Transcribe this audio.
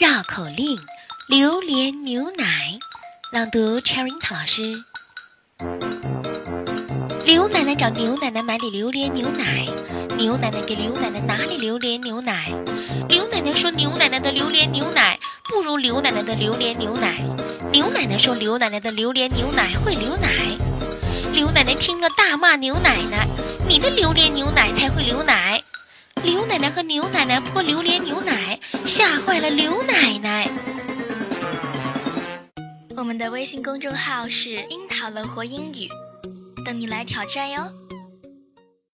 绕口令：榴莲牛奶。朗读：Cherry 老师。刘奶奶找牛奶奶买里榴莲牛奶，牛奶奶给刘奶奶拿里榴莲牛奶。刘奶奶说：“牛奶奶的榴莲牛奶不如刘奶奶的榴莲牛奶。”牛奶奶说：“刘奶奶的榴莲牛奶会流奶。”刘奶奶听了大骂牛奶奶：“你的榴莲牛奶才会流奶！”刘奶奶和牛奶奶泼榴莲牛奶，吓坏了刘奶奶。我们的微信公众号是“樱桃乐活英语”，等你来挑战哟。